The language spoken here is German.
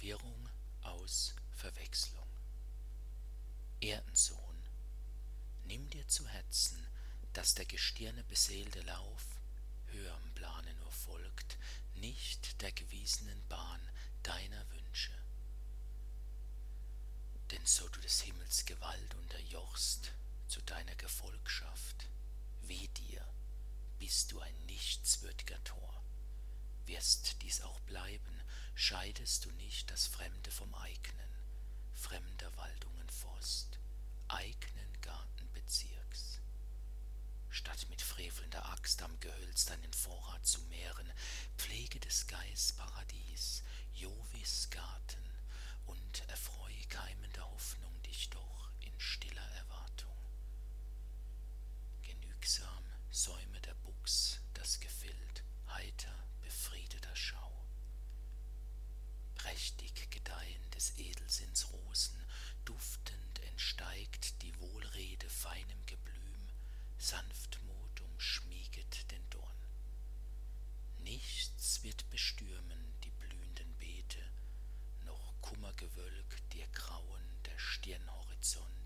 Verwirrung aus Verwechslung. Erdensohn, nimm dir zu Herzen, dass der Gestirne beseelte Lauf höherem Plane nur folgt, nicht der gewiesenen Bahn deiner Wünsche. Denn so du des Himmels Gewalt unterjochst zu deiner Gefolgschaft, weh dir, bist du ein nichtswürdiger Tor. Wirst dies auch bleiben, scheidest du nicht das Fremde vom eignen, fremder Waldungen Forst, eignen Gartenbezirks. Statt mit frevelnder Axt am Gehölz deinen Vorrat zu mehren, pflege des Geist Paradies, Jovis Garten und erfreu keimender Hoffnung dich doch in stiller Erwartung. Genügsam säume der Buchs das Gefild, Stirnhorizont